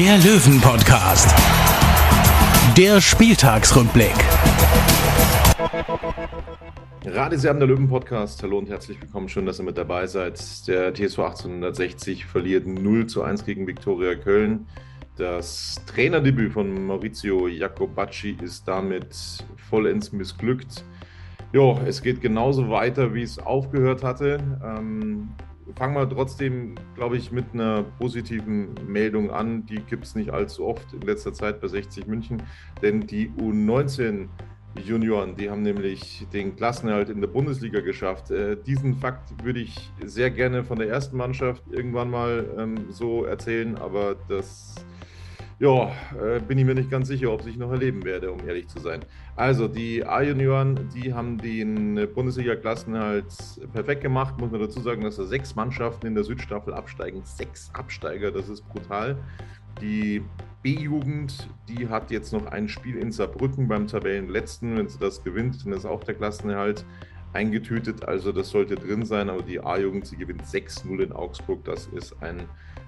der Löwen-Podcast. Der Spieltagsrückblick. Radisam, der Löwen-Podcast. Hallo und herzlich willkommen. Schön, dass ihr mit dabei seid. Der TSV 1860 verliert 0 zu 1 gegen Viktoria Köln. Das Trainerdebüt von Maurizio Jacobacci ist damit vollends missglückt. Ja, es geht genauso weiter, wie es aufgehört hatte. Ähm, fangen wir trotzdem, glaube ich, mit einer positiven Meldung an. Die gibt es nicht allzu oft in letzter Zeit bei 60 München, denn die U19 Junioren, die haben nämlich den Klassenerhalt in der Bundesliga geschafft. Äh, diesen Fakt würde ich sehr gerne von der ersten Mannschaft irgendwann mal ähm, so erzählen, aber das ja, äh, bin ich mir nicht ganz sicher, ob ich noch erleben werde, um ehrlich zu sein. Also, die A-Junioren, die haben den Bundesliga-Klassenhalt perfekt gemacht. Muss man dazu sagen, dass da sechs Mannschaften in der Südstaffel absteigen. Sechs Absteiger, das ist brutal. Die B-Jugend, die hat jetzt noch ein Spiel in Saarbrücken beim Tabellenletzten. Wenn sie das gewinnt, dann ist auch der Klassenerhalt eingetütet. Also das sollte drin sein. Aber die A-Jugend, sie gewinnt 6-0 in Augsburg. Das ist ein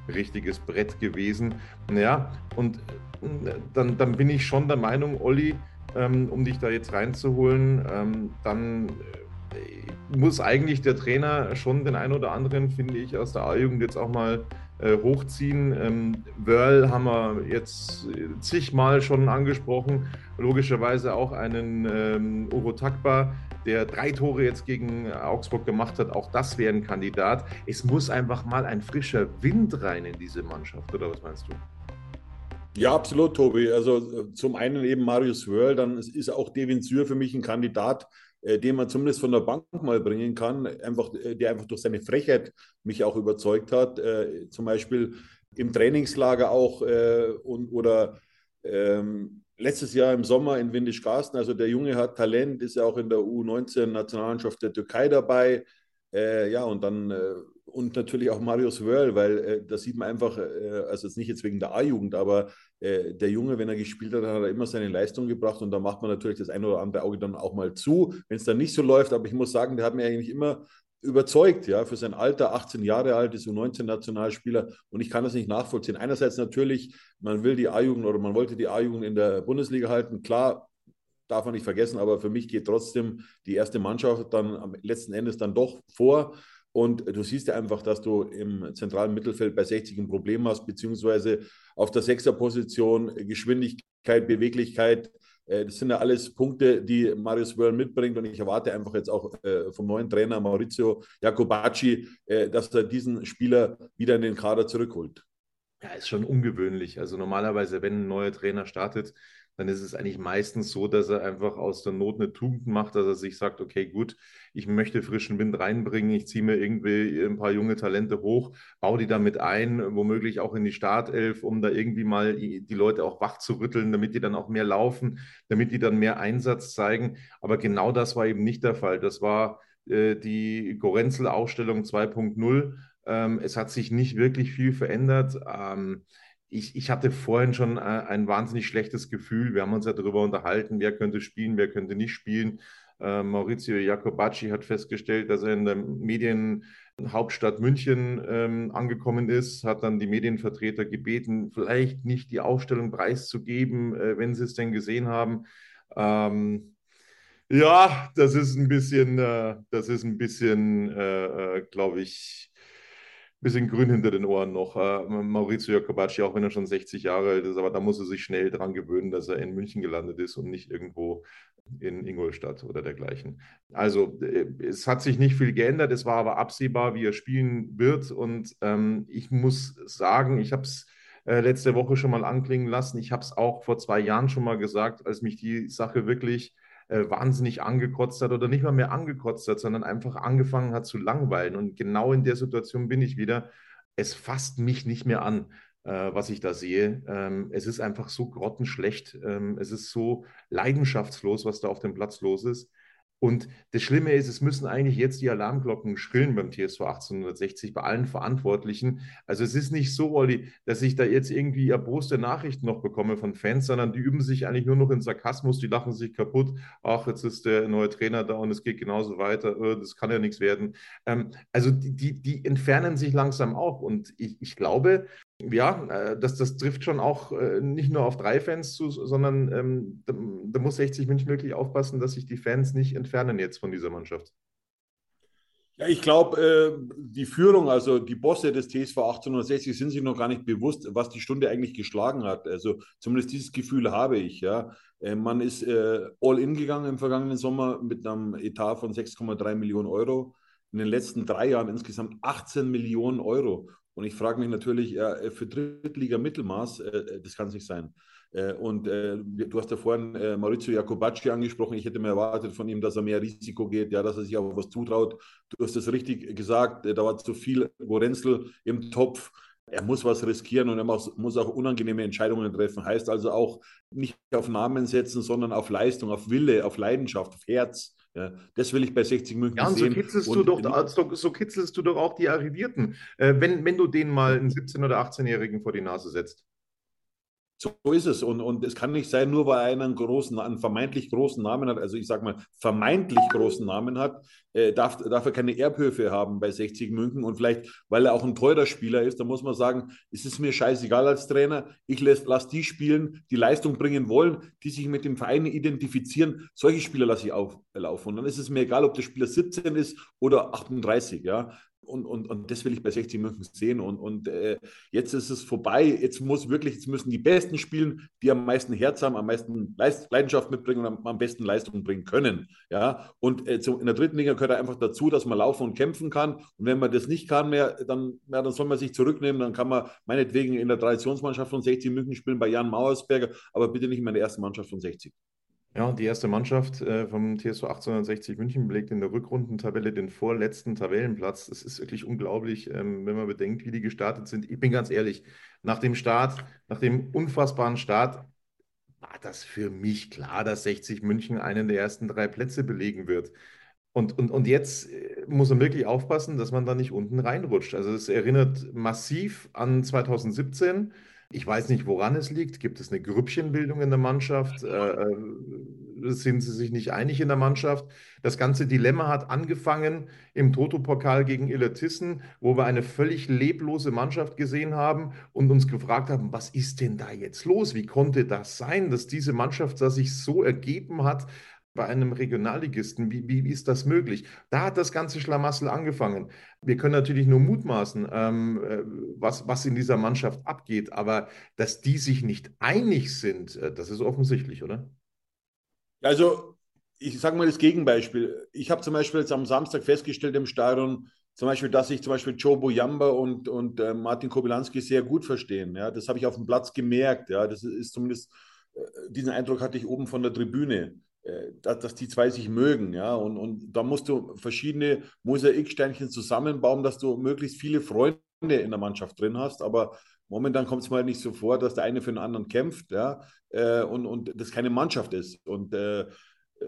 richtiges Brett gewesen. Naja, und äh, dann, dann bin ich schon der Meinung, Olli, ähm, um dich da jetzt reinzuholen, ähm, dann äh, muss eigentlich der Trainer schon den einen oder anderen, finde ich, aus der A-Jugend jetzt auch mal äh, hochziehen. Ähm, Wörl haben wir jetzt zigmal schon angesprochen. Logischerweise auch einen ähm, Uro Takba, der drei Tore jetzt gegen Augsburg gemacht hat. Auch das wäre ein Kandidat. Es muss einfach mal ein frischer Wind rein in diese Mannschaft, oder was meinst du? Ja, absolut, Tobi. Also äh, zum einen eben Marius Wörl, dann ist auch Devin Sür für mich ein Kandidat, äh, den man zumindest von der Bank mal bringen kann, einfach, äh, der einfach durch seine Frechheit mich auch überzeugt hat. Äh, zum Beispiel im Trainingslager auch äh, und, oder ähm, letztes Jahr im Sommer in Windisch-Garsten. Also der Junge hat Talent, ist ja auch in der U19-Nationalmannschaft der Türkei dabei. Äh, ja, und dann äh, und natürlich auch Marius Wörl, weil äh, da sieht man einfach, äh, also jetzt nicht jetzt wegen der A-Jugend, aber äh, der Junge, wenn er gespielt hat, hat er immer seine Leistung gebracht und da macht man natürlich das ein oder andere Auge dann auch mal zu, wenn es dann nicht so läuft. Aber ich muss sagen, der hat mir eigentlich immer überzeugt, ja, für sein Alter, 18 Jahre alt, ist U19-Nationalspieler und ich kann das nicht nachvollziehen. Einerseits natürlich, man will die A-Jugend oder man wollte die A-Jugend in der Bundesliga halten, klar, darf man nicht vergessen, aber für mich geht trotzdem die erste Mannschaft dann am letzten Endes dann doch vor. Und du siehst ja einfach, dass du im zentralen Mittelfeld bei 60 ein Problem hast, beziehungsweise auf der Sechserposition Geschwindigkeit, Beweglichkeit. Äh, das sind ja alles Punkte, die Marius Wörl mitbringt. Und ich erwarte einfach jetzt auch äh, vom neuen Trainer Maurizio Jacobacci, äh, dass er diesen Spieler wieder in den Kader zurückholt. Ja, ist schon ungewöhnlich. Also normalerweise, wenn ein neuer Trainer startet, dann ist es eigentlich meistens so, dass er einfach aus der Not eine Tugend macht, dass er sich sagt, okay, gut, ich möchte frischen Wind reinbringen, ich ziehe mir irgendwie ein paar junge Talente hoch, baue die damit ein, womöglich auch in die Startelf, um da irgendwie mal die Leute auch wach zu rütteln, damit die dann auch mehr laufen, damit die dann mehr Einsatz zeigen. Aber genau das war eben nicht der Fall. Das war äh, die Gorenzel-Ausstellung 2.0. Ähm, es hat sich nicht wirklich viel verändert. Ähm, ich, ich hatte vorhin schon äh, ein wahnsinnig schlechtes Gefühl. Wir haben uns ja darüber unterhalten, wer könnte spielen, wer könnte nicht spielen. Äh, Maurizio Jacobacci hat festgestellt, dass er in der Medienhauptstadt München ähm, angekommen ist, hat dann die Medienvertreter gebeten, vielleicht nicht die Aufstellung preiszugeben, äh, wenn sie es denn gesehen haben. Ähm, ja, das ist ein bisschen, äh, das ist ein bisschen, äh, äh, glaube ich, bisschen grün hinter den Ohren noch. Äh, Maurizio Jacobacci, auch wenn er schon 60 Jahre alt ist, aber da muss er sich schnell dran gewöhnen, dass er in München gelandet ist und nicht irgendwo in Ingolstadt oder dergleichen. Also äh, es hat sich nicht viel geändert, es war aber absehbar, wie er spielen wird und ähm, ich muss sagen, ich habe es äh, letzte Woche schon mal anklingen lassen, ich habe es auch vor zwei Jahren schon mal gesagt, als mich die Sache wirklich äh, wahnsinnig angekotzt hat oder nicht mal mehr angekotzt hat, sondern einfach angefangen hat zu langweilen. Und genau in der Situation bin ich wieder. Es fasst mich nicht mehr an. äh, was ich da sehe. Ähm, es ist einfach so grottenschlecht. Ähm, es ist so leidenschaftslos, was da auf dem Platz los ist. Und das Schlimme ist, es müssen eigentlich jetzt die Alarmglocken schrillen beim TSV 1860, bei allen Verantwortlichen. Also es ist nicht so, Olli, dass ich da jetzt irgendwie erboste Nachrichten noch bekomme von Fans, sondern die üben sich eigentlich nur noch in Sarkasmus, die lachen sich kaputt. Ach, jetzt ist der neue Trainer da und es geht genauso weiter. Äh, das kann ja nichts werden. Ähm, also die, die, die entfernen sich langsam auch. Und ich, ich glaube, ja, äh, das, das trifft schon auch äh, nicht nur auf drei Fans zu, sondern ähm, da, da, muss 60 München wirklich aufpassen, dass sich die Fans nicht entfernen jetzt von dieser Mannschaft. Ja, ich glaube, äh, die Führung, also die Bosse des TSV 1860 sind sich noch gar nicht bewusst, was die Stunde eigentlich geschlagen hat. Also zumindest dieses Gefühl habe ich. Ja. Äh, man ist äh, all in gegangen im vergangenen Sommer mit einem Etat von 6,3 Millionen Euro. In den letzten drei Jahren insgesamt 18 Millionen Euro. Und ich frage mich natürlich, äh, für Drittliga-Mittelmaß, äh, äh, das kann es nicht sein. Äh, und äh, du hast ja vorhin äh, Maurizio Jacobacci angesprochen. Ich hätte mir erwartet von ihm, dass er mehr Risiko geht, ja, dass er sich auch was zutraut. Du hast es richtig gesagt, da war zu viel Gorenzel im Topf. Er muss was riskieren und er muss auch unangenehme Entscheidungen treffen. Heißt also auch nicht auf Namen setzen, sondern auf Leistung, auf Wille, auf Leidenschaft, auf Herz. Ja, das will ich bei 60 München ja, und sehen. So kitzelst, und, du doch, so, so kitzelst du doch auch die Arrivierten, äh, wenn, wenn du denen mal einen 17- oder 18-Jährigen vor die Nase setzt. So ist es. Und, und es kann nicht sein, nur weil einer einen großen, einen vermeintlich großen Namen hat, also ich sage mal, vermeintlich großen Namen hat, äh, darf, darf er keine Erbhöfe haben bei 60 München. Und vielleicht, weil er auch ein teurer Spieler ist, da muss man sagen, es ist mir scheißegal als Trainer. Ich lasse lass die spielen, die Leistung bringen wollen, die sich mit dem Verein identifizieren. Solche Spieler lasse ich auflaufen. Und dann ist es mir egal, ob der Spieler 17 ist oder 38. Ja? Und, und, und das will ich bei 60 München sehen. Und, und äh, jetzt ist es vorbei. Jetzt muss wirklich, jetzt müssen die Besten spielen, die am meisten Herz haben, am meisten Leidenschaft mitbringen und am, am besten Leistung bringen können. Ja? Und äh, in der dritten Liga gehört einfach dazu, dass man laufen und kämpfen kann. Und wenn man das nicht kann mehr, dann, ja, dann soll man sich zurücknehmen. Dann kann man meinetwegen in der Traditionsmannschaft von 60 München spielen, bei Jan Mauersberger, aber bitte nicht in der ersten Mannschaft von 60. Ja, die erste Mannschaft äh, vom TSV 1860 München belegt in der Rückrundentabelle den vorletzten Tabellenplatz. Das ist wirklich unglaublich, ähm, wenn man bedenkt, wie die gestartet sind. Ich bin ganz ehrlich, nach dem Start, nach dem unfassbaren Start, war das für mich klar, dass 60 München einen der ersten drei Plätze belegen wird. Und, und, und jetzt äh, muss man wirklich aufpassen, dass man da nicht unten reinrutscht. Also es erinnert massiv an 2017 ich weiß nicht, woran es liegt. Gibt es eine Grüppchenbildung in der Mannschaft? Äh, äh, sind sie sich nicht einig in der Mannschaft? Das ganze Dilemma hat angefangen im Toto-Pokal gegen Illertissen, wo wir eine völlig leblose Mannschaft gesehen haben und uns gefragt haben, was ist denn da jetzt los? Wie konnte das sein, dass diese Mannschaft sich so ergeben hat? Bei einem Regionalligisten. Wie, wie, ist das möglich? Da hat das ganze Schlamassel angefangen. Wir können natürlich nur mutmaßen, ähm, äh, was, was in dieser Mannschaft abgeht, aber dass die sich nicht einig sind, äh, das ist offensichtlich, oder? Also, ich sage mal das Gegenbeispiel. Ich habe zum Beispiel jetzt am Samstag festgestellt im Stadion, zum Beispiel, dass sich zum Beispiel Joe Boyamba und, und äh, Martin Kobylanski sehr gut verstehen. Ja? Das habe ich auf dem Platz gemerkt. Ja? Das ist zumindest, äh, diesen Eindruck hatte ich oben von der Tribüne. Äh, dass, die zwei sich mögen, ja, und, und da musst du verschiedene Mosaiksteinchen zusammenbauen, dass du möglichst viele Freunde in der Mannschaft drin hast, aber momentan kommt es mal nicht so vor, dass der eine für den anderen kämpft, ja, äh, und, und das keine Mannschaft ist. Und äh,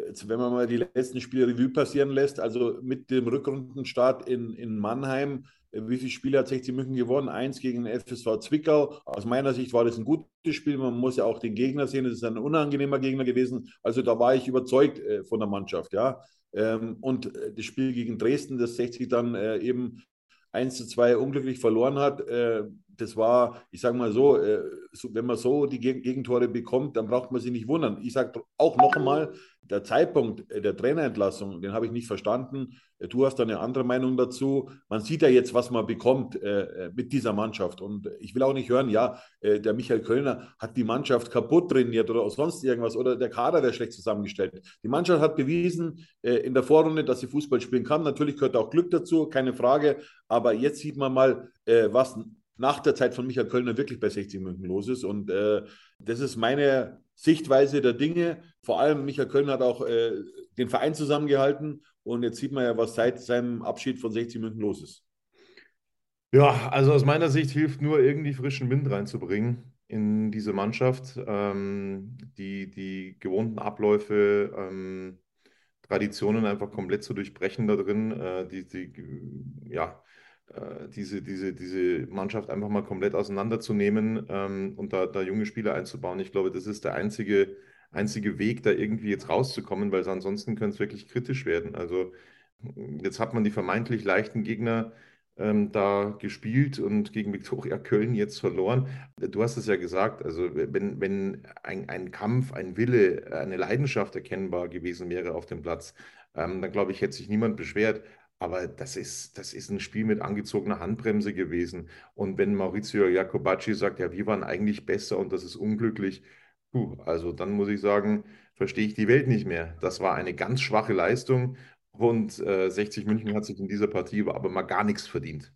Jetzt, wenn man mal die letzten Spiele Revue passieren lässt, also mit dem Rückrundenstart in, in Mannheim, wie viele Spiele hat 60 München gewonnen? Eins gegen den FSV Zwickau. Aus meiner Sicht war das ein gutes Spiel. Man muss ja auch den Gegner sehen. Es ist ein unangenehmer Gegner gewesen. Also da war ich überzeugt äh, von der Mannschaft. Ja. Ähm, und äh, das Spiel gegen Dresden, das 60 dann äh, eben 1 zu 2 unglücklich verloren hat, äh, das war, ich sage mal so, äh, so, wenn man so die Gegentore bekommt, dann braucht man sich nicht wundern. Ich sage auch noch einmal, der Zeitpunkt der Trainerentlassung, den habe ich nicht verstanden. Du hast da eine andere Meinung dazu. Man sieht ja jetzt, was man bekommt äh, mit dieser Mannschaft. Und ich will auch nicht hören, ja, äh, der Michael Kölner hat die Mannschaft kaputt trainiert oder sonst irgendwas oder der Kader wäre schlecht zusammengestellt. Die Mannschaft hat bewiesen äh, in der Vorrunde, dass sie Fußball spielen kann. Natürlich gehört auch Glück dazu, keine Frage. Aber jetzt sieht man mal, äh, was nach der Zeit von Michael Kölner wirklich bei 60 München los ist. Und äh, das ist meine Sichtweise der Dinge. Vor allem Michael Kölner hat auch äh, den Verein zusammengehalten. Und jetzt sieht man ja, was seit seinem Abschied von 60 München los ist. Ja, also aus meiner Sicht hilft nur irgendwie frischen Wind reinzubringen in diese Mannschaft, ähm, die, die gewohnten Abläufe, ähm, Traditionen einfach komplett zu durchbrechen da drin, äh, die, die, ja, diese, diese, diese Mannschaft einfach mal komplett auseinanderzunehmen ähm, und da, da junge Spieler einzubauen. Ich glaube, das ist der einzige, einzige Weg, da irgendwie jetzt rauszukommen, weil ansonsten könnte es wirklich kritisch werden. Also jetzt hat man die vermeintlich leichten Gegner ähm, da gespielt und gegen Viktoria Köln jetzt verloren. Du hast es ja gesagt, also wenn, wenn ein, ein Kampf, ein Wille, eine Leidenschaft erkennbar gewesen wäre auf dem Platz, ähm, dann glaube ich, hätte sich niemand beschwert. Aber das ist, das ist ein Spiel mit angezogener Handbremse gewesen. Und wenn Maurizio Jacobacci sagt, ja, wir waren eigentlich besser und das ist unglücklich, puh, also dann muss ich sagen, verstehe ich die Welt nicht mehr. Das war eine ganz schwache Leistung und äh, 60 München hat sich in dieser Partie aber mal gar nichts verdient.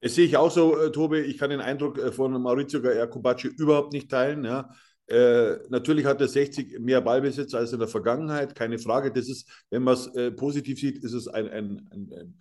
Das sehe ich auch so, äh, Tobi. Ich kann den Eindruck äh, von Maurizio Jacobacci überhaupt nicht teilen. Ja. Äh, natürlich hat der 60 mehr Ballbesitz als in der Vergangenheit, keine Frage. Das ist, wenn man es äh, positiv sieht, ist es ein, ein, ein, ein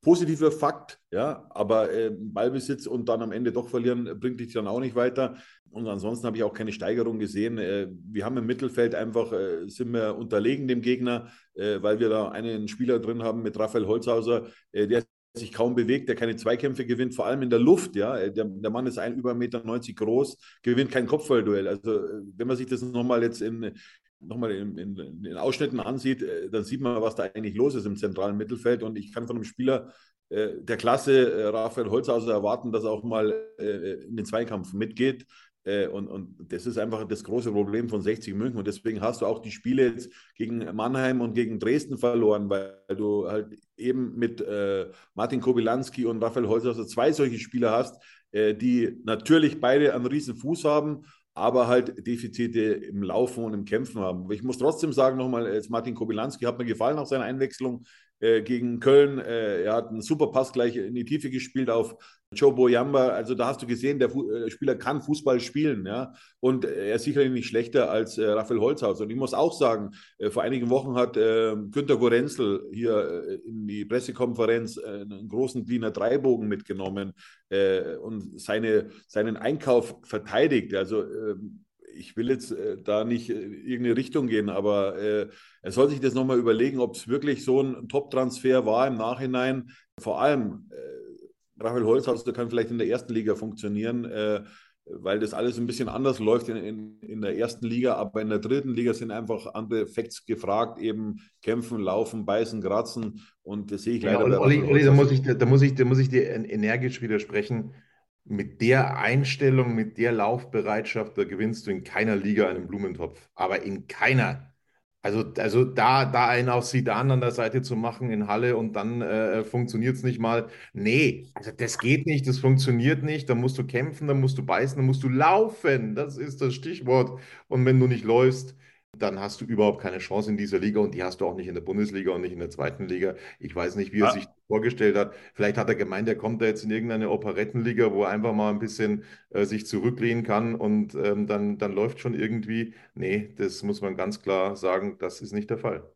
positiver Fakt, ja, aber äh, Ballbesitz und dann am Ende doch verlieren, bringt dich dann auch nicht weiter. Und ansonsten habe ich auch keine Steigerung gesehen. Äh, wir haben im Mittelfeld einfach, äh, sind wir unterlegen dem Gegner, äh, weil wir da einen Spieler drin haben mit Raphael Holzhauser, äh, der sich kaum bewegt, der keine Zweikämpfe gewinnt, vor allem in der Luft, ja. Der, der Mann ist ein über 1,90 Meter groß, gewinnt kein Kopfballduell. Also äh, wenn man sich das nochmal jetzt in, nochmal in, in, in, Ausschnitten ansieht, äh, dann sieht man, was da eigentlich los ist im zentralen Mittelfeld. Und ich kann von einem Spieler äh, der Klasse äh, Raphael Holzhauser erwarten, dass er auch mal äh, in den Zweikampf mitgeht. Äh, und, und das ist einfach das große Problem von 60 München. Und deswegen hast du auch die Spiele jetzt gegen Mannheim und gegen Dresden verloren, weil du halt eben mit äh, Martin Kobilanski und Raphael Holzhauser zwei solche Spieler hast, die natürlich beide einen riesen Fuß haben, aber halt Defizite im Laufen und im Kämpfen haben. Ich muss trotzdem sagen, nochmal, jetzt Martin Kobilanski hat mir gefallen nach seiner Einwechslung äh, gegen Köln. Äh, er hat einen super Pass gleich in die Tiefe gespielt auf Joe Boyamba. Also da hast du gesehen, der äh, Spieler kann Fußball spielen. Ja? Und er ist sicherlich nicht schlechter als Raphael Holzhaus. Und ich muss auch sagen, vor einigen Wochen hat Günter Gorenzel hier in die Pressekonferenz einen großen DIN A3-Bogen mitgenommen und seine, seinen Einkauf verteidigt. Also ähm, ich will jetzt äh, da nicht äh, irgendeine Richtung gehen, aber äh, er soll sich das nochmal überlegen, ob es wirklich so ein Top-Transfer war im Nachhinein. Vor allem, äh, Raphael Holzhaus, der kann vielleicht in der ersten Liga funktionieren, äh, weil das alles ein bisschen anders läuft in, in, in, der ersten Liga, aber in der dritten Liga sind einfach andere Facts gefragt, eben kämpfen, laufen, beißen, kratzen und das sehe ich leider. Ja, Olli, Olli, da muss ich, da muss ich, da muss ich dir energisch widersprechen mit der Einstellung, mit der Laufbereitschaft, da gewinnst du in keiner Liga einen Blumentopf. Aber in keiner. Also, also da, da einen auf Sidan an der Seite zu machen in Halle und dann äh, funktioniert es nicht mal. Nee, also das geht nicht, das funktioniert nicht. Da musst du kämpfen, da musst du beißen, da musst du laufen. Das ist das Stichwort. Und wenn du nicht läufst, dann hast du überhaupt keine Chance in dieser Liga und die hast du auch nicht in der Bundesliga und nicht in der zweiten Liga. Ich weiß nicht, wie er ah. sich vorgestellt hat. Vielleicht hat er gemeint, er kommt da jetzt in irgendeine Operettenliga, wo er einfach mal ein bisschen äh, sich zurücklehnen kann und ähm, dann, dann läuft schon irgendwie. Nee, das muss man ganz klar sagen, das ist nicht der Fall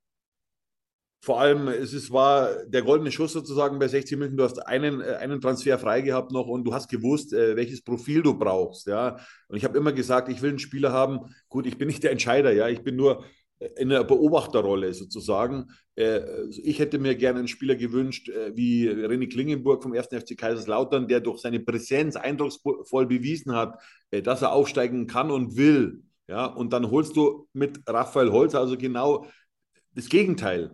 vor allem, es ist, war der goldene Schuss sozusagen bei 60 München. Du hast einen, äh, einen Transfer frei gehabt noch und du hast gewusst, äh, welches Profil du brauchst. Ja? Und ich habe immer gesagt, ich will einen Spieler haben. Gut, ich bin nicht der Entscheider, ja, ich bin nur in der Beobachterrolle sozusagen. Also ich hätte mir gerne einen Spieler gewünscht, wie René Klingenburg vom 1. FC Kaiserslautern, der durch seine Präsenz eindrucksvoll bewiesen hat, dass er aufsteigen kann und will. Ja, und dann holst du mit Raphael Holz also genau das Gegenteil.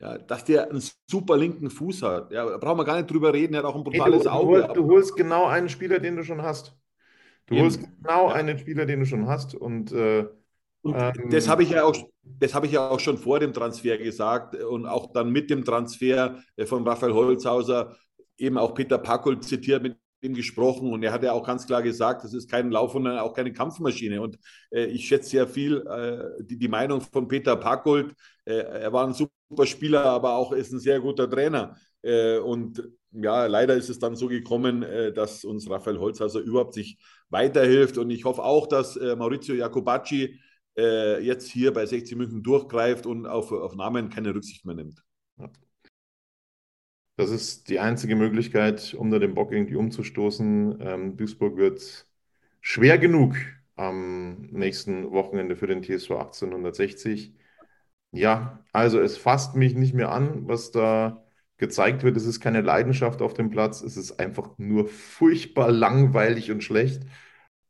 Ja, dass der einen super linken Fuß hat. Ja, da brauchen wir gar nicht drüber reden, er hat auch ein brutales hey, du, Auge. Du holst, du holst, genau einen Spieler, den du schon hast. Du Eben. holst genau ja. einen Spieler, den du schon hast. Und, äh, und ähm, das habe ich ja auch, das habe ich ja auch schon vor dem Transfer gesagt und auch dann mit dem Transfer äh, von Raphael Holzhauser eben auch Peter Packel zitiert mit ihm gesprochen und er hat ja auch ganz klar gesagt, das ist kein Lauf und auch keine Kampfmaschine. Und äh, ich schätze sehr viel äh, die, die, Meinung von Peter Packold. Äh, er war ein super Spieler, aber auch ist ein sehr guter Trainer. Äh, und ja, leider ist es dann so gekommen, äh, dass uns Raphael Holzhauser überhaupt sich weiterhilft. Und ich hoffe auch, dass äh, Maurizio Jacobacci jetzt hier bei 60 München durchgreift und auf, auf Namen keine Rücksicht mehr nimmt. Das ist die einzige Möglichkeit, da den Bock irgendwie umzustoßen. Ähm, Duisburg wird schwer genug am nächsten Wochenende für den TSV 1860. Ja, also es fasst mich nicht mehr an, was da gezeigt wird. Es ist keine Leidenschaft auf dem Platz. Es ist einfach nur furchtbar langweilig und schlecht.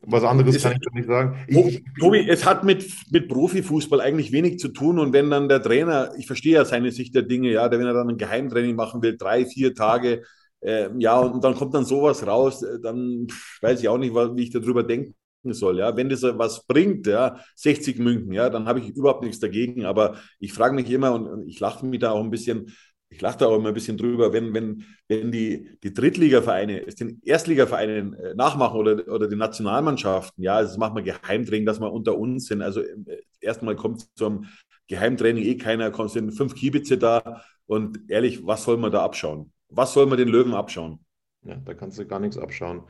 Was anderes Es- kann ich doch nicht sagen. Tobi, Ich, Tobi, es hat mit, mit Profifußball eigentlich wenig zu tun. Und wenn dann der Trainer, ich verstehe ja seine Sicht der Dinge, ja, wenn er dann ein Geheimtraining machen will, drei, vier Tage, äh, ja, und dann kommt dann sowas raus, äh, dann pff, weiß ich auch nicht, wie ich darüber denken soll. Ja, wenn das was bringt, ja, 60 München, ja, dann habe ich überhaupt nichts dagegen. Aber ich frage mich immer und, und ich lache mich da auch ein bisschen, ich lache da auch immer ein bisschen drüber, wenn, wenn, wenn die, die Drittligavereine es den Erstligavereinen äh, nachmachen oder, oder die Nationalmannschaften, ja, also das machen wir Geheimtraining, dass wir unter uns sind. Also äh, erstmal kommt zum Geheimtraining eh keiner, kommt sind fünf Kiebitze da und ehrlich, was soll man da abschauen? Was soll man den Löwen abschauen? ja, da kannst du gar nichts abschauen.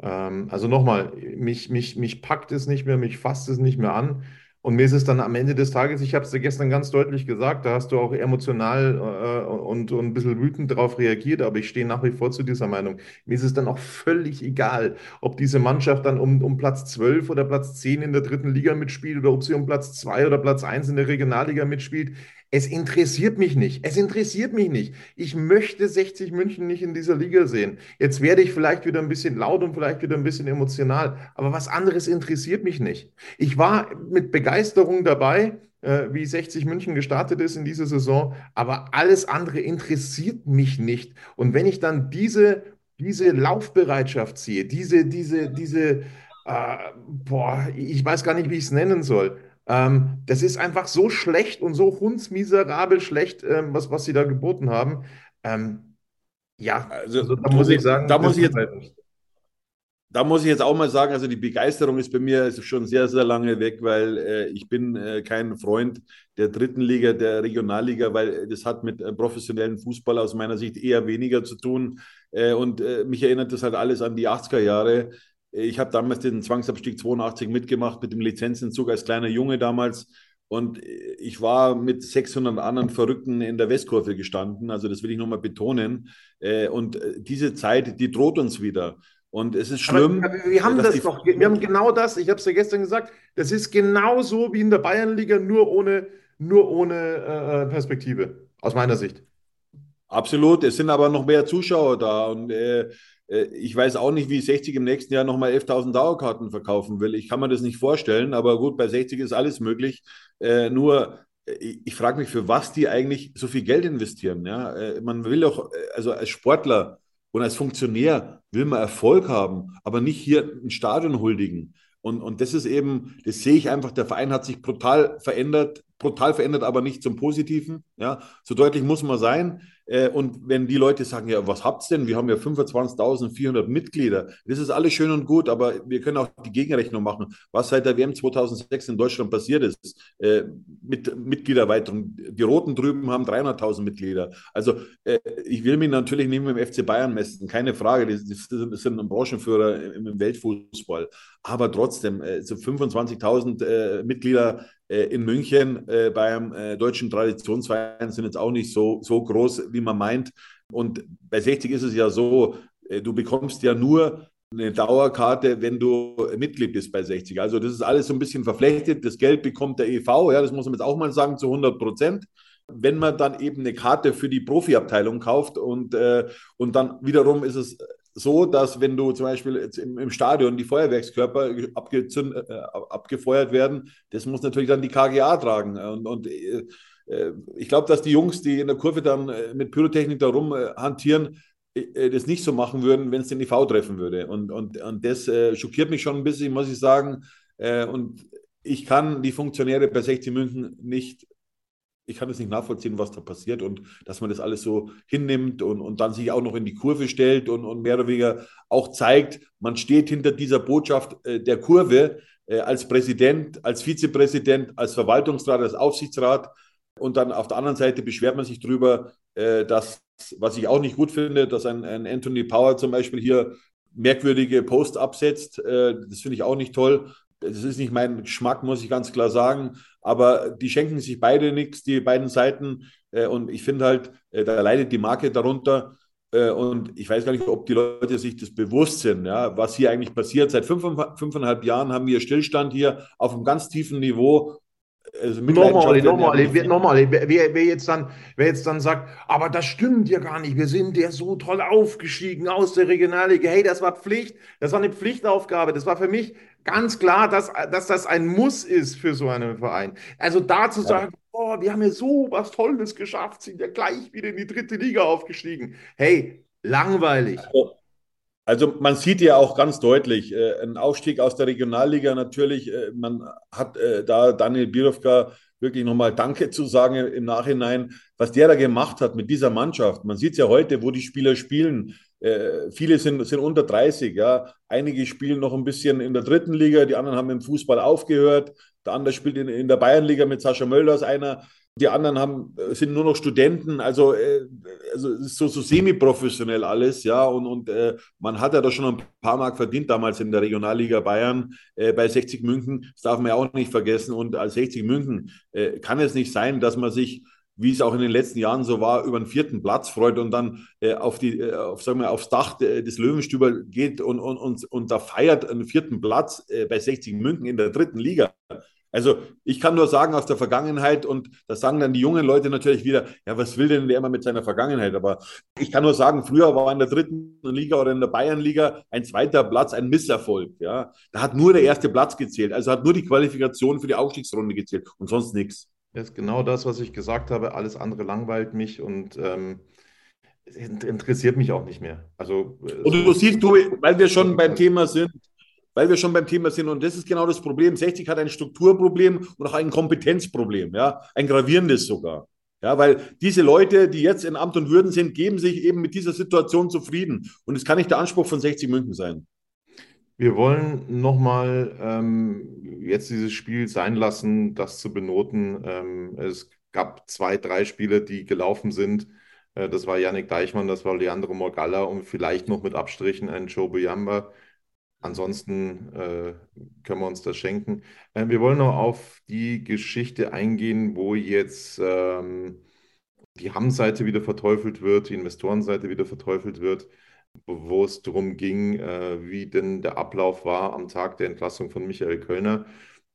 Ähm, also nochmal, mich, mich, mich packt es nicht mehr, mich fasst es nicht mehr an. Und mir ist es dann am Ende des Tages, ich habe es dir gestern ganz deutlich gesagt, da hast du auch emotional äh, und, und ein bisschen wütend darauf reagiert, aber ich stehe nach wie vor zu dieser Meinung. Mir ist es dann auch völlig egal, ob diese Mannschaft dann um, um Platz 12 oder Platz 10 in der dritten Liga mitspielt oder ob sie um Platz 2 oder Platz 1 in der Regionalliga mitspielt. Es interessiert mich nicht. Es interessiert mich nicht. Ich möchte 60 München nicht in dieser Liga sehen. Jetzt werde ich vielleicht wieder ein bisschen laut und vielleicht wieder ein bisschen emotional, aber was anderes interessiert mich nicht. Ich war mit Begeisterung dabei, äh, wie 60 München gestartet ist in dieser Saison, aber alles andere interessiert mich nicht. Und wenn ich dann diese, diese Laufbereitschaft sehe, diese, diese, diese, äh, boah, ich weiß gar nicht, wie ich es nennen soll. Ähm, das ist einfach so schlecht und so hundsmiserabel schlecht, ähm, was, was sie da geboten haben. Ähm, ja, Also, also da muss ich sagen, da muss ich jetzt, da muss ich jetzt auch mal sagen, also die Begeisterung ist bei mir schon sehr, sehr lange weg, weil äh, ich bin äh, kein Freund der dritten Liga, der Regionalliga, weil das hat mit äh, professionellen Fußball aus meiner Sicht eher weniger zu tun. Äh, und äh, mich erinnert das halt alles an die 80er Jahre. Ich habe damals den Zwangsabstieg 82 mitgemacht mit dem Lizenzentzug als kleiner Junge damals. Und ich war mit 600 anderen Verrückten in der Westkurve gestanden. Also das will ich nochmal betonen. Äh, Und äh, diese Zeit, die droht uns wieder. Und es ist schlimm. Aber wir haben das doch, wir haben genau das, ich habe es ja gestern gesagt, das ist genauso wie in der Bayernliga, nur ohne, nur ohne äh, Perspektive, aus meiner Sicht. Absolut, es sind aber noch mehr Zuschauer da und äh, äh, ich weiß auch nicht, wie 60 im nächsten Jahr nochmal 11.000 Dauerkarten verkaufen will. Ich kann mir das nicht vorstellen, aber gut, bei 60 ist alles möglich. Äh, nur, äh, ich, frage mich, für was die eigentlich so viel Geld investieren. Ja? Äh, man will doch, äh, also als Sportler und als Funktionär will man Erfolg haben, aber nicht hier ein Stadion huldigen. Und, und das ist eben, das sehe ich einfach, der Verein hat sich brutal verändert, brutal verändert, aber nicht zum Positiven. Ja, so deutlich muss man sein. Äh, Und wenn die Leute sagen, ja, was habt's denn? Wir haben ja 25.400 Mitglieder. Das ist alles schön und gut, aber wir können auch die Gegenrechnung machen, was seit der WM 2006 in Deutschland passiert ist äh, mit Mitgliedererweiterung. Die Roten drüben haben 300.000 Mitglieder. Also äh, ich will mich natürlich nicht mit dem FC Bayern messen, keine Frage. Die sind Branchenführer im, Weltfußball. Aber trotzdem, so 25.000 äh, Mitglieder in München äh, beim äh, deutschen Traditionsverein sind jetzt auch nicht so, so groß, wie man meint. Und bei 60 ist es ja so, äh, du bekommst ja nur eine Dauerkarte, wenn du Mitglied bist bei 60. Also das ist alles so ein bisschen verflechtet. Das Geld bekommt der EV, ja, das muss man jetzt auch mal sagen, zu 100 Prozent. Wenn man dann eben eine Karte für die Profiabteilung kauft und, äh, und dann wiederum ist es so, dass wenn du zum Beispiel im, im Stadion die Feuerwerkskörper äh, abgefeuert werden, das muss natürlich dann die KGA tragen. Und, und äh, äh, ich glaube, dass die Jungs, die in der Kurve dann äh, mit Pyrotechnik da rumhantieren, äh, das nicht so machen würden, wenn es den IV treffen würde. Und, und, und das äh, schockiert mich schon ein bisschen, muss ich sagen. Äh, und ich kann die Funktionäre bei 60 München nicht ich kann das nicht nachvollziehen, was da passiert und dass man das alles so hinnimmt und, und dann sich auch noch in die Kurve stellt und, und mehr oder weniger auch zeigt, man steht hinter dieser Botschaft äh, der Kurve äh, als Präsident, als Vizepräsident, als Verwaltungsrat, als Aufsichtsrat und dann auf der anderen Seite beschwert man sich darüber, äh, dass, was ich auch nicht gut finde, dass ein, ein Anthony Power zum Beispiel hier merkwürdige Post absetzt. Äh, das finde ich auch nicht toll. Das ist nicht mein Geschmack, muss ich ganz klar sagen. Aber die schenken sich beide nichts, die beiden Seiten. Äh, und ich finde halt, äh, da leidet die Marke darunter. Äh, und ich weiß gar nicht, ob die Leute sich das bewusst sind, ja, was hier eigentlich passiert. Seit fünf, fünfeinhalb Jahren haben wir Stillstand hier auf einem ganz tiefen Niveau. Also nochmal, nochmal, nochmal, wer, wer, jetzt dann, wer jetzt dann sagt, aber das stimmt ja gar nicht, wir sind ja so toll aufgestiegen aus der Regionalliga. Hey, das war Pflicht, das war eine Pflichtaufgabe. Das war für mich ganz klar, dass, dass das ein Muss ist für so einen Verein. Also da zu sagen, oh, wir haben ja so was Tolles geschafft, sind ja gleich wieder in die dritte Liga aufgestiegen. Hey, langweilig. Also, also man sieht ja auch ganz deutlich, äh, ein Aufstieg aus der Regionalliga natürlich, äh, man hat äh, da Daniel Birovka wirklich nochmal Danke zu sagen im Nachhinein, was der da gemacht hat mit dieser Mannschaft. Man sieht es ja heute, wo die Spieler spielen. Äh, viele sind, sind unter 30, ja. Einige spielen noch ein bisschen in der dritten Liga, die anderen haben im Fußball aufgehört. Der andere spielt in, in der Bayernliga mit Sascha Mölders einer. Die anderen haben, äh, sind nur noch Studenten, also, äh, also so, so semi-professionell alles, ja. Und, und äh, man hat ja da schon ein paar Mark verdient damals in der Regionalliga Bayern äh, bei 60 München. Das darf man ja auch nicht vergessen. Und als 60 München äh, kann es nicht sein, dass man sich wie es auch in den letzten Jahren so war, über den vierten Platz freut und dann äh, auf die, äh, auf, sagen wir, aufs Dach des Löwenstüber geht und, und, und, und da feiert einen vierten Platz äh, bei 60 München in der dritten Liga. Also ich kann nur sagen aus der Vergangenheit und das sagen dann die jungen Leute natürlich wieder, ja, was will denn der immer mit seiner Vergangenheit? Aber ich kann nur sagen, früher war in der dritten Liga oder in der Bayernliga ein zweiter Platz ein Misserfolg. Ja, da hat nur der erste Platz gezählt, also hat nur die Qualifikation für die Aufstiegsrunde gezählt und sonst nichts. Das ist genau das, was ich gesagt habe. Alles andere langweilt mich und ähm, interessiert mich auch nicht mehr. Also, und du siehst, du, weil wir schon beim Thema sind, weil wir schon beim Thema sind. Und das ist genau das Problem. 60 hat ein Strukturproblem und auch ein Kompetenzproblem, ja, ein gravierendes sogar. Ja, weil diese Leute, die jetzt in Amt und Würden sind, geben sich eben mit dieser Situation zufrieden. Und es kann nicht der Anspruch von 60 München sein. Wir wollen nochmal ähm, jetzt dieses Spiel sein lassen, das zu benoten. Ähm, es gab zwei, drei Spiele, die gelaufen sind. Äh, das war Yannick Deichmann, das war Leandro Morgalla und vielleicht noch mit Abstrichen ein Joe Buyamba. Ansonsten äh, können wir uns das schenken. Äh, wir wollen noch auf die Geschichte eingehen, wo jetzt ähm, die Hamm-Seite wieder verteufelt wird, die Investorenseite wieder verteufelt wird, wo es darum ging, äh, wie denn der Ablauf war am Tag der Entlassung von Michael Kölner.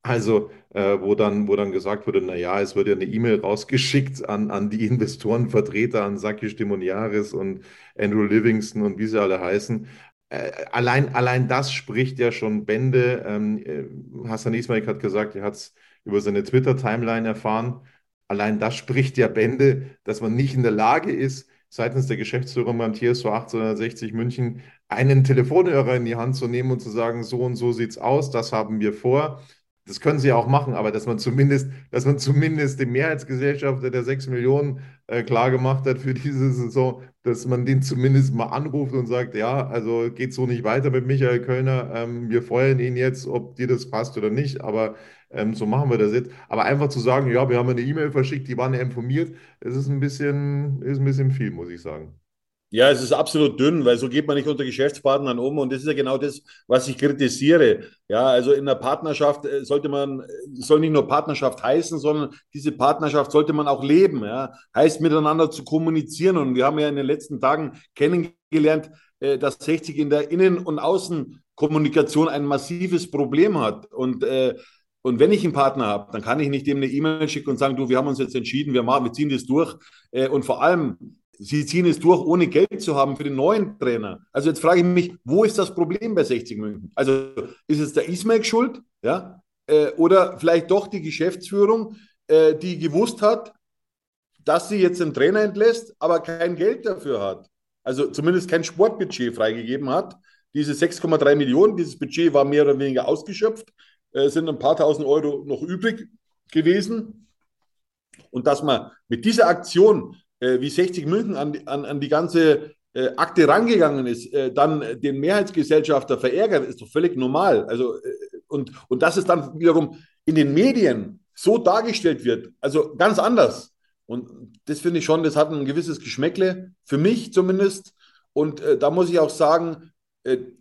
Also, äh, wo dann, wo dann gesagt wurde, naja, es wird ja eine E-Mail rausgeschickt an, an die Investorenvertreter, an Saki Stimoniaris und Andrew Livingston und wie sie alle heißen, äh, allein, allein das spricht ja schon Bände. Ähm, äh, Hassan Ismail hat gesagt, er hat es über seine Twitter-Timeline erfahren. Allein das spricht ja Bände, dass man nicht in der Lage ist, seitens der Geschäftsführung beim TSV 1860 München einen Telefonhörer in die Hand zu nehmen und zu sagen, so und so sieht es aus, das haben wir vor. Das können sie ja auch machen, aber dass man zumindest, dass man zumindest dem Mehrheitsgesellschafter der 6 Millionen äh, klar gemacht hat für diese Saison, dass man den zumindest mal anruft und sagt, ja, also geht so nicht weiter mit Michael Kölner, ähm, wir feuern ihn jetzt, ob dir das passt oder nicht, aber ähm, so machen wir das jetzt. Aber einfach zu sagen, ja, wir haben eine E-Mail verschickt, die waren ja informiert, das ist ein bisschen, ist ein bisschen viel, muss ich sagen. Ja, es ist absolut dünn, weil so geht man nicht unter Geschäftspartnern um. Und das ist ja genau das, was ich kritisiere. Ja, also in der Partnerschaft äh, sollte man, äh, soll nicht nur Partnerschaft heißen, sondern diese Partnerschaft sollte man auch leben. Ja, heißt miteinander zu kommunizieren. Und wir haben ja in den letzten Tagen kennengelernt, äh, dass 60 in der Innen- und Außenkommunikation ein massives Problem hat. Und und wenn ich einen Partner habe, dann kann ich nicht dem eine E-Mail schicken und sagen, du, wir haben uns jetzt entschieden, wir, machen, wir ziehen das durch. Und vor allem, Sie ziehen es durch, ohne Geld zu haben für den neuen Trainer. Also jetzt frage ich mich, wo ist das Problem bei 60 München? Also ist es der Ismail schuld? Ja? Äh, oder vielleicht doch die Geschäftsführung, äh, die gewusst hat, dass sie jetzt einen Trainer entlässt, aber kein Geld dafür hat. Also zumindest kein Sportbudget freigegeben hat. Diese 6,3 Millionen, dieses Budget war mehr oder weniger ausgeschöpft, äh, sind ein paar tausend Euro noch übrig gewesen. Und dass man mit dieser Aktion äh, wie 60 München an, an, an die ganze äh, Akte rangegangen ist, äh, dann den Mehrheitsgesellschafter verärgert, ist doch völlig normal. Also, äh, und, und dass es dann wiederum in den Medien so dargestellt wird, also ganz anders. Und das finde ich schon, das hat ein gewisses Geschmäckle, für mich zumindest. Und äh, da muss ich auch sagen,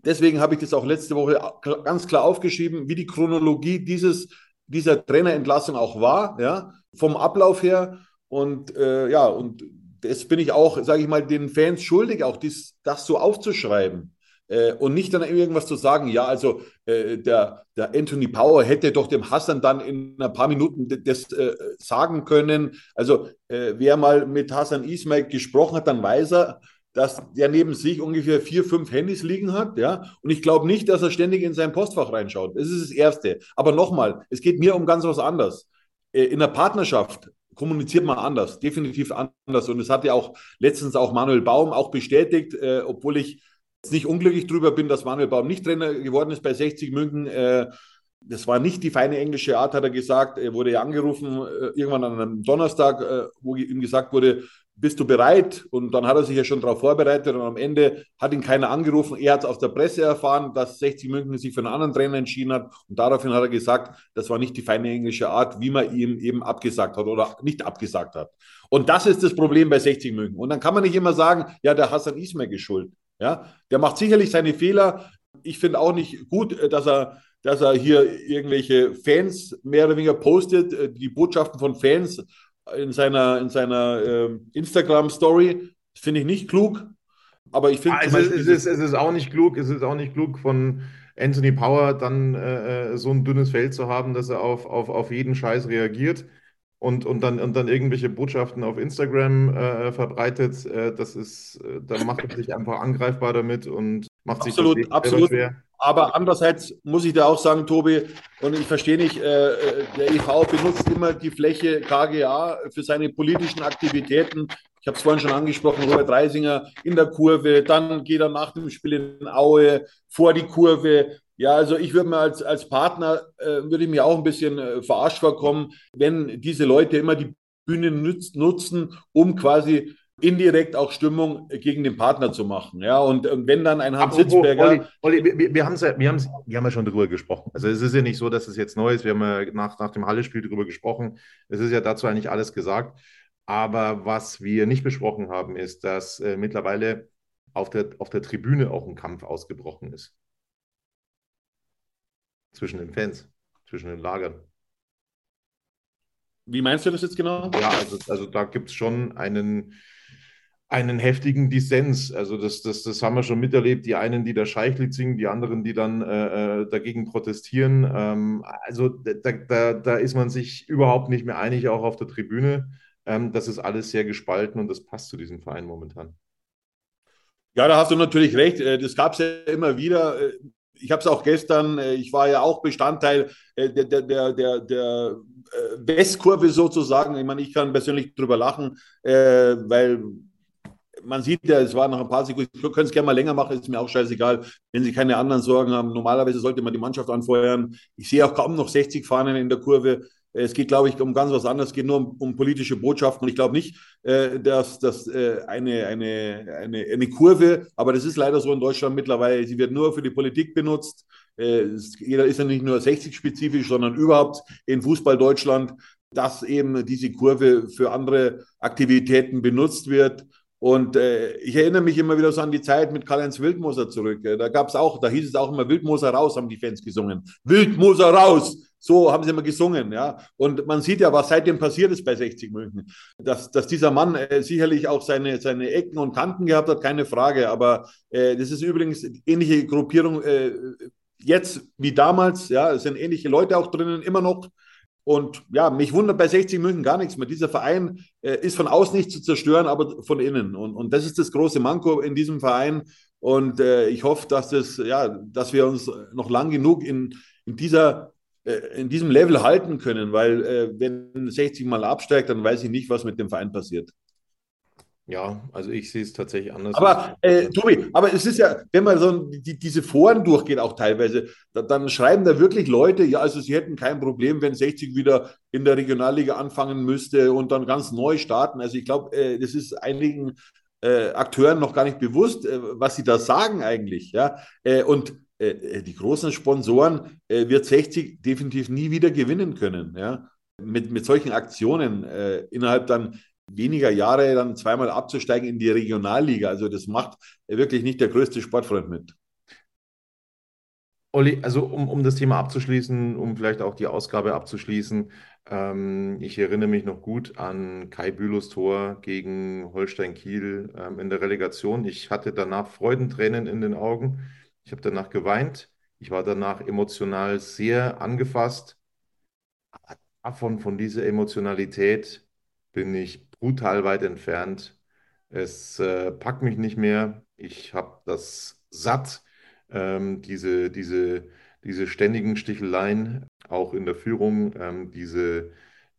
deswegen habe ich das auch letzte Woche ganz klar aufgeschrieben, wie die Chronologie dieses, dieser Trainerentlassung auch war, ja, vom Ablauf her. Und äh, ja, und das bin ich auch, sage ich mal, den Fans schuldig, auch dies, das so aufzuschreiben. Äh, und nicht dann irgendwas zu sagen, ja, also äh, der, der Anthony Power hätte doch dem Hassan dann in ein paar Minuten das äh, sagen können. Also äh, wer mal mit Hassan Ismail gesprochen hat, dann weiß er, dass der neben sich ungefähr vier, fünf Handys liegen hat, ja. Und ich glaube nicht, dass er ständig in sein Postfach reinschaut. Das ist das Erste. Aber nochmal, es geht mir um ganz was anderes. Äh, in der Partnerschaft kommuniziert man anders, definitiv anders. Und es hat ja auch letztens auch Manuel Baum auch bestätigt, äh, obwohl ich nicht unglücklich darüber bin, dass Manuel Baum nicht Trainer geworden ist bei 60 München. Äh, das war nicht die feine englische Art, hat er gesagt. Er wurde ja angerufen, äh, irgendwann an einem Donnerstag, äh, wo ihm gesagt wurde, bist du bereit? Und dann hat er sich ja schon darauf vorbereitet und am Ende hat ihn keiner angerufen. Er hat es aus der Presse erfahren, dass 60 München sich für einen anderen Trainer entschieden hat. Und daraufhin hat er gesagt, das war nicht die feine englische Art, wie man ihm eben abgesagt hat oder nicht abgesagt hat. Und das ist das Problem bei 60 München. Und dann kann man nicht immer sagen, ja, der Hassan Ismail ist schuld. Ja, der macht sicherlich seine Fehler. Ich finde auch nicht gut, äh, dass er, dass er hier irgendwelche Fans mehr oder weniger postet, äh, die Botschaften von Fans in seiner, in seiner äh, Instagram-Story. Finde ich nicht klug. Aber ich finde. Also es, es, ist, es ist auch nicht klug, es ist auch nicht klug von Anthony Power dann äh, äh, so ein dünnes Feld zu haben, dass er auf, auf, auf jeden Scheiß reagiert und, und, dann, und dann irgendwelche Botschaften auf Instagram äh, verbreitet, äh, das ist, äh, da macht er sich einfach angreifbar damit und macht sich absolut, das absolut. schwer. Aber andererseits muss ich da auch sagen, Tobi, und ich verstehe nicht, äh, äh der EV benutzt immer die Fläche KGA für seine politischen Aktivitäten. Ich habe es vorhin schon angesprochen, Robert Reisinger in der Kurve, dann geht er nach dem Spiel in Aue vor die Kurve, ja, also ich würde mir als, als Partner, äh, würde ich mir auch ein bisschen äh, verarscht vorkommen, wenn diese Leute immer die Bühne nutzen, um quasi indirekt auch Stimmung gegen den Partner zu machen. Ja, und, und wenn dann ein Hans Sitzberger. Olli, Olli, wir, wir, haben's ja, wir, haben's, wir haben ja schon darüber gesprochen. Also es ist ja nicht so, dass es jetzt neu ist. Wir haben ja nach, nach dem Halle-Spiel darüber gesprochen. Es ist ja dazu eigentlich alles gesagt. Aber was wir nicht besprochen haben, ist, dass äh, mittlerweile auf der, auf der Tribüne auch ein Kampf ausgebrochen ist zwischen den Fans, zwischen den Lagern. Wie meinst du das jetzt genau? Ja, also, also da gibt es schon einen, einen heftigen Dissens. Also das, das, das haben wir schon miterlebt. Die einen, die da Scheichlied singen, die anderen, die dann äh, äh, dagegen protestieren. Ähm, also da, da, da ist man sich überhaupt nicht mehr einig, auch auf der Tribüne. Ähm, das ist alles sehr gespalten und das passt zu diesem Verein momentan. Ja, da hast du natürlich recht. Äh, das gab es ja immer wieder. Äh, ich habe es auch gestern, ich war ja auch Bestandteil der, der, der, der, der Westkurve sozusagen. Ich meine, ich kann persönlich drüber lachen, weil man sieht ja, es war nach ein paar Sekunden, ich könnte es gerne mal länger machen, ist mir auch scheißegal, wenn Sie keine anderen Sorgen haben. Normalerweise sollte man die Mannschaft anfeuern. Ich sehe auch kaum noch 60 Fahnen in der Kurve. Es geht, glaube ich, um ganz was anderes. Es geht nur um, um politische Botschaften. Ich glaube nicht, äh, dass das äh, eine, eine, eine, eine Kurve, aber das ist leider so in Deutschland mittlerweile, sie wird nur für die Politik benutzt. Äh, jeder ist ja nicht nur 60-spezifisch, sondern überhaupt in Fußball Deutschland, dass eben diese Kurve für andere Aktivitäten benutzt wird. Und äh, ich erinnere mich immer wieder so an die Zeit mit Karl-Heinz Wildmoser zurück. Da gab es auch, da hieß es auch immer Wildmoser raus, haben die Fans gesungen. Wildmoser raus! So haben sie immer gesungen, ja. Und man sieht ja, was seitdem passiert ist bei 60 München. Dass, dass dieser Mann äh, sicherlich auch seine, seine Ecken und Kanten gehabt hat, keine Frage. Aber äh, das ist übrigens ähnliche Gruppierung äh, jetzt wie damals. Ja, es sind ähnliche Leute auch drinnen, immer noch. Und ja, mich wundert bei 60 München gar nichts mehr. Dieser Verein äh, ist von außen nicht zu zerstören, aber von innen. Und, und das ist das große Manko in diesem Verein. Und äh, ich hoffe, dass, das, ja, dass wir uns noch lang genug in, in dieser äh, in diesem Level halten können, weil äh, wenn 60 mal absteigt, dann weiß ich nicht, was mit dem Verein passiert. Ja, also ich sehe es tatsächlich anders. Aber äh, Tobi, aber es ist ja, wenn man so die, diese Foren durchgeht, auch teilweise, da, dann schreiben da wirklich Leute, ja, also sie hätten kein Problem, wenn 60 wieder in der Regionalliga anfangen müsste und dann ganz neu starten. Also ich glaube, äh, das ist einigen äh, Akteuren noch gar nicht bewusst, äh, was sie da sagen eigentlich. Ja? Äh, und äh, die großen Sponsoren wird 60 definitiv nie wieder gewinnen können. Ja? Mit, mit solchen Aktionen äh, innerhalb dann weniger Jahre dann zweimal abzusteigen in die Regionalliga. Also das macht wirklich nicht der größte Sportfreund mit. Olli, also um, um das Thema abzuschließen, um vielleicht auch die Ausgabe abzuschließen, ähm, ich erinnere mich noch gut an Kai Bülows Tor gegen Holstein Kiel ähm, in der Relegation. Ich hatte danach Freudentränen in den Augen. Ich habe danach geweint. Ich war danach emotional sehr angefasst. Aber davon, von dieser Emotionalität bin ich brutal weit entfernt. Es äh, packt mich nicht mehr. Ich habe das satt, ähm, diese, diese, diese ständigen Sticheleien, auch in der Führung, ähm, diese,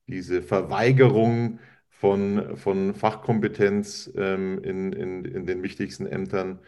diese Verweigerung von, von Fachkompetenz ähm, in, in, in den wichtigsten Ämtern,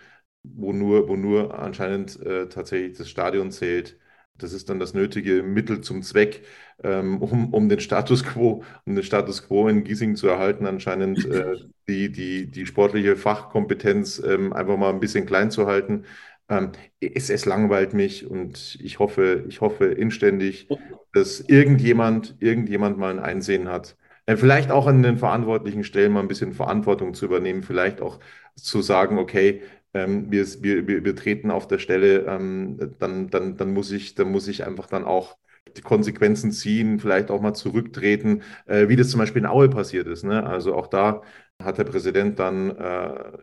wo nur, wo nur anscheinend äh, tatsächlich das Stadion zählt. Das ist dann das nötige Mittel zum Zweck, ähm, um, um den Status quo, um den Status quo in Giesing zu erhalten, anscheinend äh, die, die, die sportliche Fachkompetenz ähm, einfach mal ein bisschen klein zu halten. Ähm, es, es langweilt mich und ich hoffe, ich hoffe inständig, dass irgendjemand, irgendjemand mal ein Einsehen hat. Äh, vielleicht auch an den verantwortlichen Stellen mal ein bisschen Verantwortung zu übernehmen, vielleicht auch zu sagen, okay, ähm, wir, wir, wir treten auf der Stelle, ähm, dann, dann, dann, muss ich, dann muss ich einfach dann auch die Konsequenzen ziehen, vielleicht auch mal zurücktreten, äh, wie das zum Beispiel in Aue passiert ist. Ne? Also auch da hat der Präsident dann äh,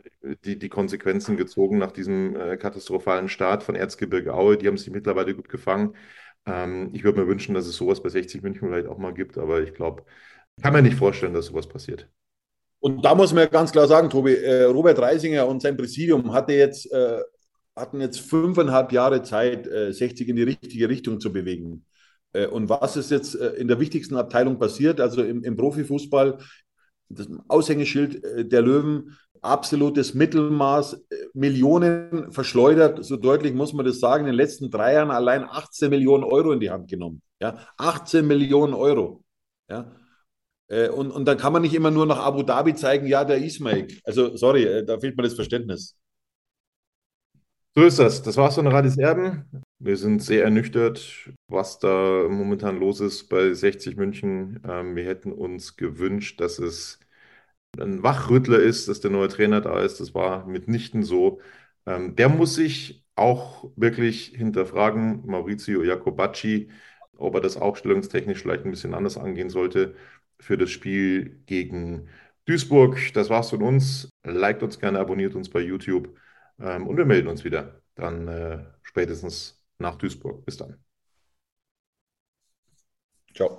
die, die Konsequenzen gezogen nach diesem äh, katastrophalen Start von Erzgebirge Aue. Die haben sich mittlerweile gut gefangen. Ähm, ich würde mir wünschen, dass es sowas bei 60 München vielleicht auch mal gibt, aber ich glaube, kann mir nicht vorstellen, dass sowas passiert. Und da muss man ganz klar sagen, Tobi, äh, Robert Reisinger und sein Präsidium hatte jetzt, äh, hatten jetzt fünfeinhalb Jahre Zeit, 60 äh, in die richtige Richtung zu bewegen. Und was ist jetzt in der wichtigsten Abteilung passiert, also im, im Profifußball, das Aushängeschild der Löwen, absolutes Mittelmaß, Millionen verschleudert, so deutlich muss man das sagen, in den letzten drei Jahren allein 18 Millionen Euro in die Hand genommen. Ja, 18 Millionen Euro. Ja. Und, und dann kann man nicht immer nur nach Abu Dhabi zeigen, ja, der Ismail. Also, sorry, da fehlt mir das Verständnis. So ist das. Das war's von Radis Erben. Wir sind sehr ernüchtert, was da momentan los ist bei 60 München. Ähm, wir hätten uns gewünscht, dass es ein Wachrüttler ist, dass der neue Trainer da ist. Das war mitnichten so. Ähm, der muss sich auch wirklich hinterfragen, Maurizio Jacobacci, ob er das aufstellungstechnisch vielleicht ein bisschen anders angehen sollte für das Spiel gegen Duisburg. Das war's von uns. Liked uns gerne, abonniert uns bei YouTube ähm, und wir melden uns wieder. Dann äh, spätestens nach Duisburg. Bis dann. Ciao.